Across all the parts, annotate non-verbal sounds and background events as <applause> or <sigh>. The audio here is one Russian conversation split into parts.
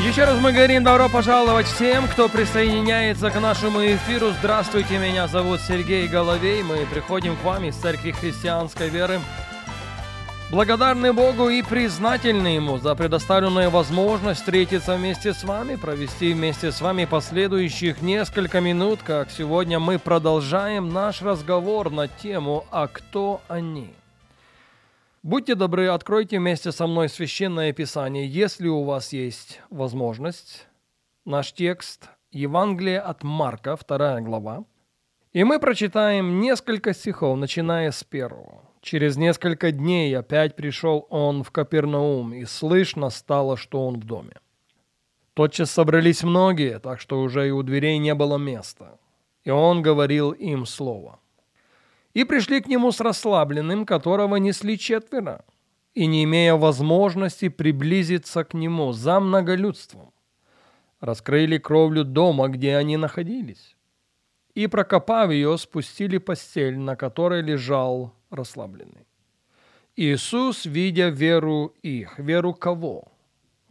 Еще раз мы говорим добро пожаловать всем, кто присоединяется к нашему эфиру. Здравствуйте, меня зовут Сергей Головей. Мы приходим к вам из Церкви Христианской Веры. Благодарны Богу и признательны Ему за предоставленную возможность встретиться вместе с вами, провести вместе с вами последующих несколько минут, как сегодня мы продолжаем наш разговор на тему «А кто они?». Будьте добры, откройте вместе со мной Священное Писание, если у вас есть возможность. Наш текст – Евангелие от Марка, 2 глава. И мы прочитаем несколько стихов, начиная с первого. Через несколько дней опять пришел он в Капернаум, и слышно стало, что он в доме. Тотчас собрались многие, так что уже и у дверей не было места. И он говорил им слово – и пришли к нему с расслабленным, которого несли четверо, и не имея возможности приблизиться к нему за многолюдством, раскрыли кровлю дома, где они находились, и, прокопав ее, спустили постель, на которой лежал расслабленный. Иисус, видя веру их, веру кого?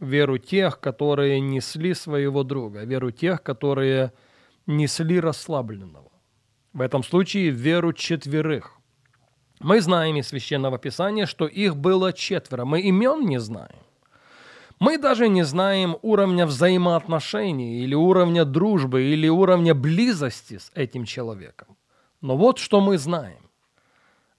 Веру тех, которые несли своего друга, веру тех, которые несли расслабленного в этом случае веру четверых. Мы знаем из Священного Писания, что их было четверо. Мы имен не знаем. Мы даже не знаем уровня взаимоотношений или уровня дружбы или уровня близости с этим человеком. Но вот что мы знаем.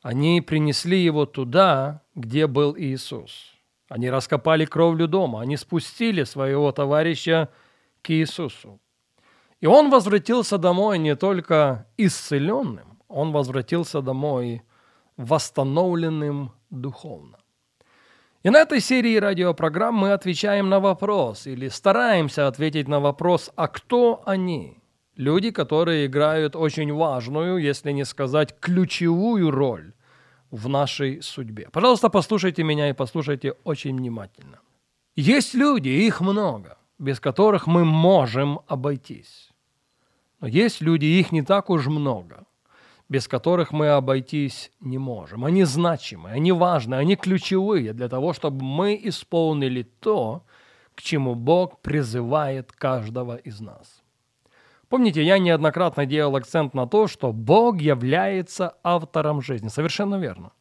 Они принесли его туда, где был Иисус. Они раскопали кровлю дома, они спустили своего товарища к Иисусу. И он возвратился домой не только исцеленным, он возвратился домой восстановленным духовно. И на этой серии радиопрограмм мы отвечаем на вопрос или стараемся ответить на вопрос, а кто они? Люди, которые играют очень важную, если не сказать ключевую роль в нашей судьбе. Пожалуйста, послушайте меня и послушайте очень внимательно. Есть люди, их много, без которых мы можем обойтись. Но есть люди, их не так уж много, без которых мы обойтись не можем. Они значимы, они важны, они ключевые для того, чтобы мы исполнили то, к чему Бог призывает каждого из нас. Помните, я неоднократно делал акцент на то, что Бог является автором жизни. Совершенно верно.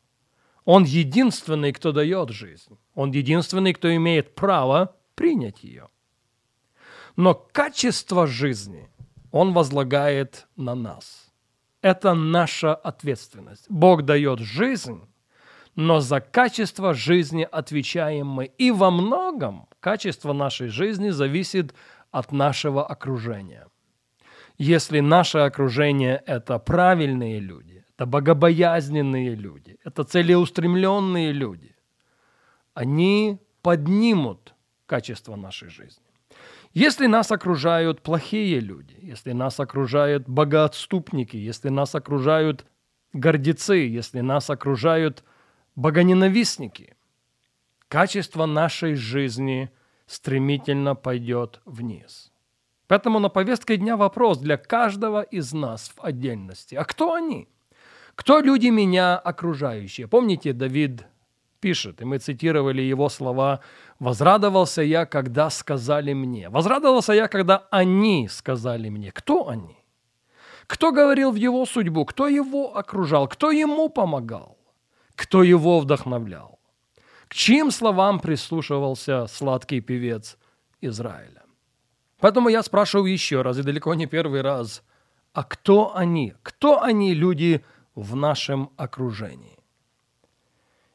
Он единственный, кто дает жизнь. Он единственный, кто имеет право принять ее. Но качество жизни – он возлагает на нас. Это наша ответственность. Бог дает жизнь, но за качество жизни отвечаем мы. И во многом качество нашей жизни зависит от нашего окружения. Если наше окружение – это правильные люди, это богобоязненные люди, это целеустремленные люди, они поднимут качество нашей жизни. Если нас окружают плохие люди, если нас окружают богоотступники, если нас окружают гордецы, если нас окружают богоненавистники, качество нашей жизни стремительно пойдет вниз. Поэтому на повестке дня вопрос для каждого из нас в отдельности. А кто они? Кто люди меня окружающие? Помните, Давид пишет, и мы цитировали его слова «Возрадовался я, когда сказали мне». Возрадовался я, когда они сказали мне. Кто они? Кто говорил в его судьбу? Кто его окружал? Кто ему помогал? Кто его вдохновлял? К чьим словам прислушивался сладкий певец Израиля? Поэтому я спрашиваю еще раз, и далеко не первый раз, а кто они? Кто они, люди в нашем окружении?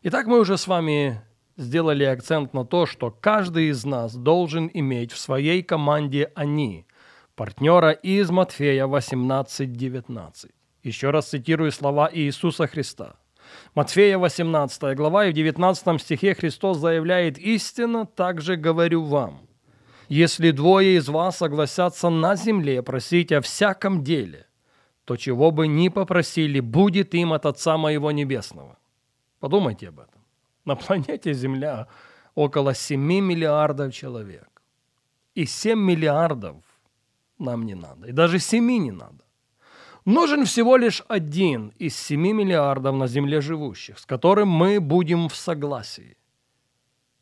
Итак, мы уже с вами сделали акцент на то, что каждый из нас должен иметь в своей команде «они», партнера из Матфея 18.19. Еще раз цитирую слова Иисуса Христа. Матфея 18 глава и в 19 стихе Христос заявляет «Истинно также говорю вам, если двое из вас согласятся на земле просить о всяком деле, то чего бы ни попросили, будет им от Отца Моего Небесного. Подумайте об этом. На планете Земля около 7 миллиардов человек. И 7 миллиардов нам не надо. И даже 7 не надо. Нужен всего лишь один из 7 миллиардов на Земле живущих, с которым мы будем в согласии.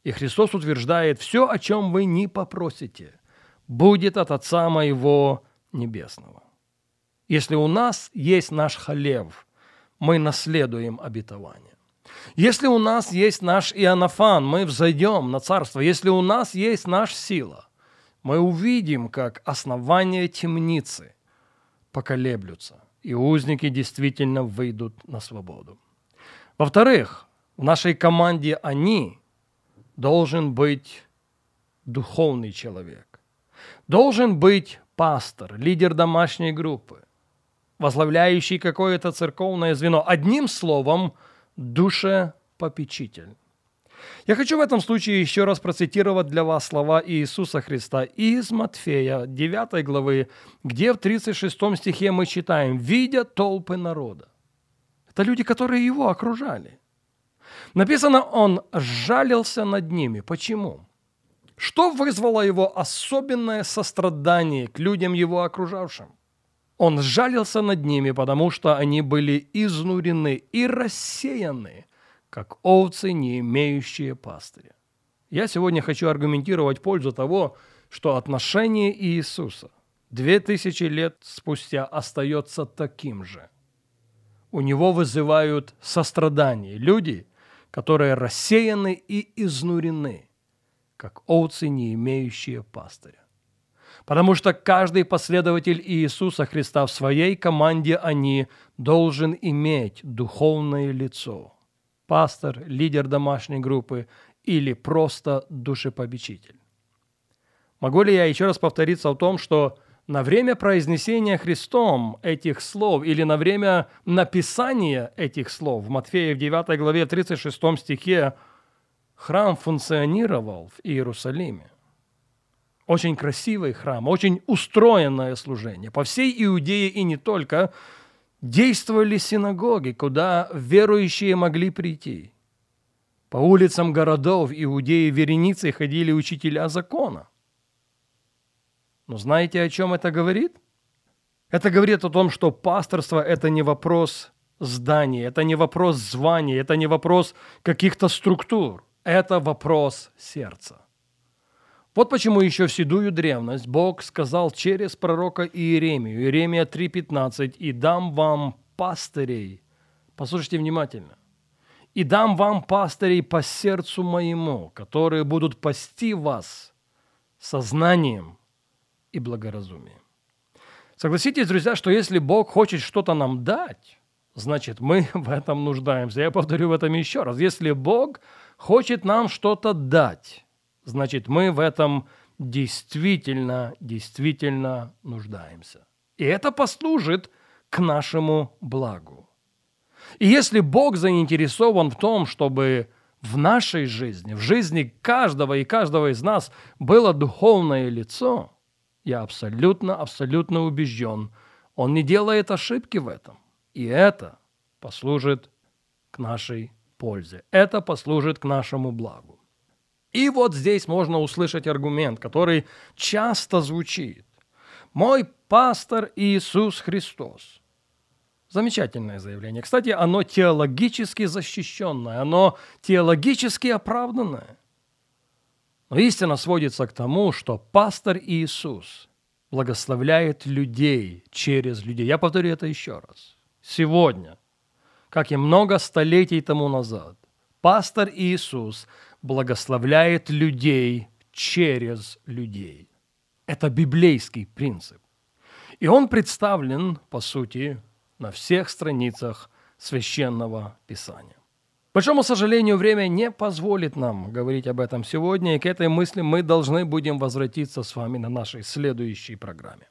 И Христос утверждает, все, о чем вы не попросите, будет от Отца Моего Небесного. Если у нас есть наш халев, мы наследуем обетование. Если у нас есть наш Иоаннафан, мы взойдем на царство. Если у нас есть наша сила, мы увидим, как основания темницы поколеблются, и узники действительно выйдут на свободу. Во-вторых, в нашей команде «они» должен быть духовный человек. Должен быть пастор, лидер домашней группы, возглавляющий какое-то церковное звено. Одним словом, душепопечитель. Я хочу в этом случае еще раз процитировать для вас слова Иисуса Христа из Матфея 9 главы, где в 36 стихе мы читаем «Видя толпы народа». Это люди, которые его окружали. Написано, он жалился над ними. Почему? Что вызвало его особенное сострадание к людям его окружавшим? Он жалился над ними, потому что они были изнурены и рассеяны, как овцы, не имеющие пастыря. Я сегодня хочу аргументировать пользу того, что отношение Иисуса две тысячи лет спустя остается таким же. У него вызывают сострадание люди, которые рассеяны и изнурены, как овцы, не имеющие пастыря. Потому что каждый последователь Иисуса Христа в своей команде они должен иметь духовное лицо. Пастор, лидер домашней группы или просто душепобечитель. Могу ли я еще раз повториться в том, что на время произнесения Христом этих слов или на время написания этих слов в Матфея в 9 главе 36 стихе храм функционировал в Иерусалиме. Очень красивый храм, очень устроенное служение. По всей Иудее и не только действовали синагоги, куда верующие могли прийти. По улицам городов Иудеи вереницей ходили учителя закона. Но знаете, о чем это говорит? Это говорит о том, что пасторство – это не вопрос здания, это не вопрос звания, это не вопрос каких-то структур. Это вопрос сердца. Вот почему еще в седую древность Бог сказал через пророка Иеремию, Иеремия 3.15, «И дам вам пастырей». Послушайте внимательно. «И дам вам пастырей по сердцу моему, которые будут пасти вас сознанием и благоразумием». Согласитесь, друзья, что если Бог хочет что-то нам дать, значит, мы <laughs> в этом нуждаемся. Я повторю в этом еще раз. Если Бог хочет нам что-то дать, значит, мы в этом действительно, действительно нуждаемся. И это послужит к нашему благу. И если Бог заинтересован в том, чтобы в нашей жизни, в жизни каждого и каждого из нас было духовное лицо, я абсолютно, абсолютно убежден, Он не делает ошибки в этом. И это послужит к нашей пользе. Это послужит к нашему благу. И вот здесь можно услышать аргумент, который часто звучит. «Мой пастор Иисус Христос». Замечательное заявление. Кстати, оно теологически защищенное, оно теологически оправданное. Но истина сводится к тому, что пастор Иисус благословляет людей через людей. Я повторю это еще раз. Сегодня, как и много столетий тому назад, пастор Иисус – благословляет людей через людей. Это библейский принцип. И он представлен, по сути, на всех страницах священного писания. К большому сожалению, время не позволит нам говорить об этом сегодня, и к этой мысли мы должны будем возвратиться с вами на нашей следующей программе.